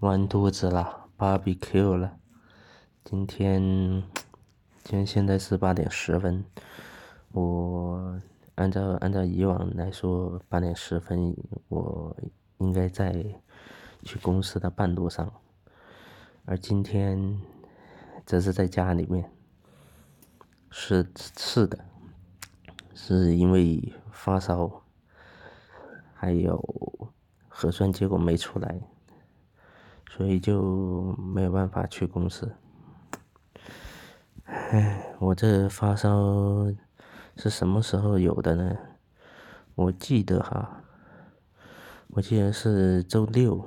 完肚子了，barbecue 了。今天，今天现在是八点十分。我按照按照以往来说，八点十分我应该在去公司的半路上，而今天则是在家里面。是是的，是因为发烧，还有核酸结果没出来。所以就没有办法去公司。唉，我这发烧是什么时候有的呢？我记得哈，我记得是周六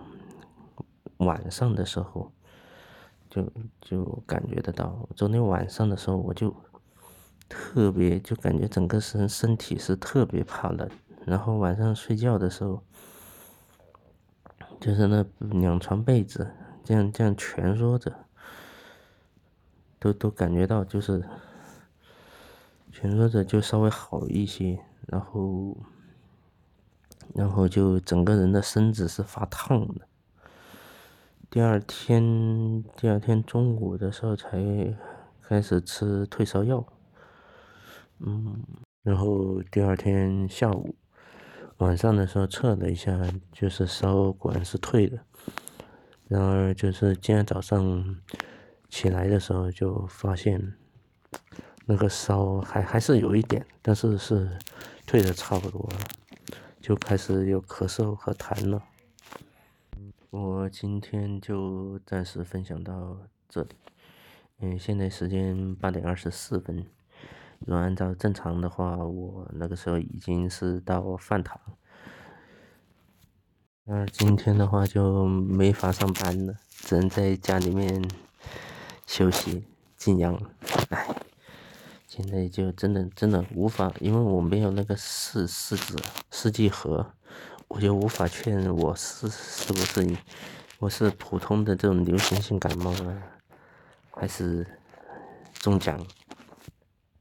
晚上的时候，就就感觉得到。周六晚上的时候，我就特别就感觉整个身身体是特别怕冷，然后晚上睡觉的时候。就是那两床被子，这样这样蜷缩着，都都感觉到就是蜷缩着就稍微好一些，然后然后就整个人的身子是发烫的。第二天第二天中午的时候才开始吃退烧药，嗯，然后第二天下午。晚上的时候测了一下，就是烧果然是退的。然而就是今天早上起来的时候就发现，那个烧还还是有一点，但是是退的差不多了，就开始有咳嗽和痰了。我今天就暂时分享到这里。嗯，现在时间八点二十四分。如果按照正常的话，我那个时候已经是到饭堂。那今天的话就没法上班了，只能在家里面休息静养。唉，现在就真的真的无法，因为我没有那个试试纸试剂盒，我就无法确认我是是不是我是普通的这种流行性感冒呢，还是中奖。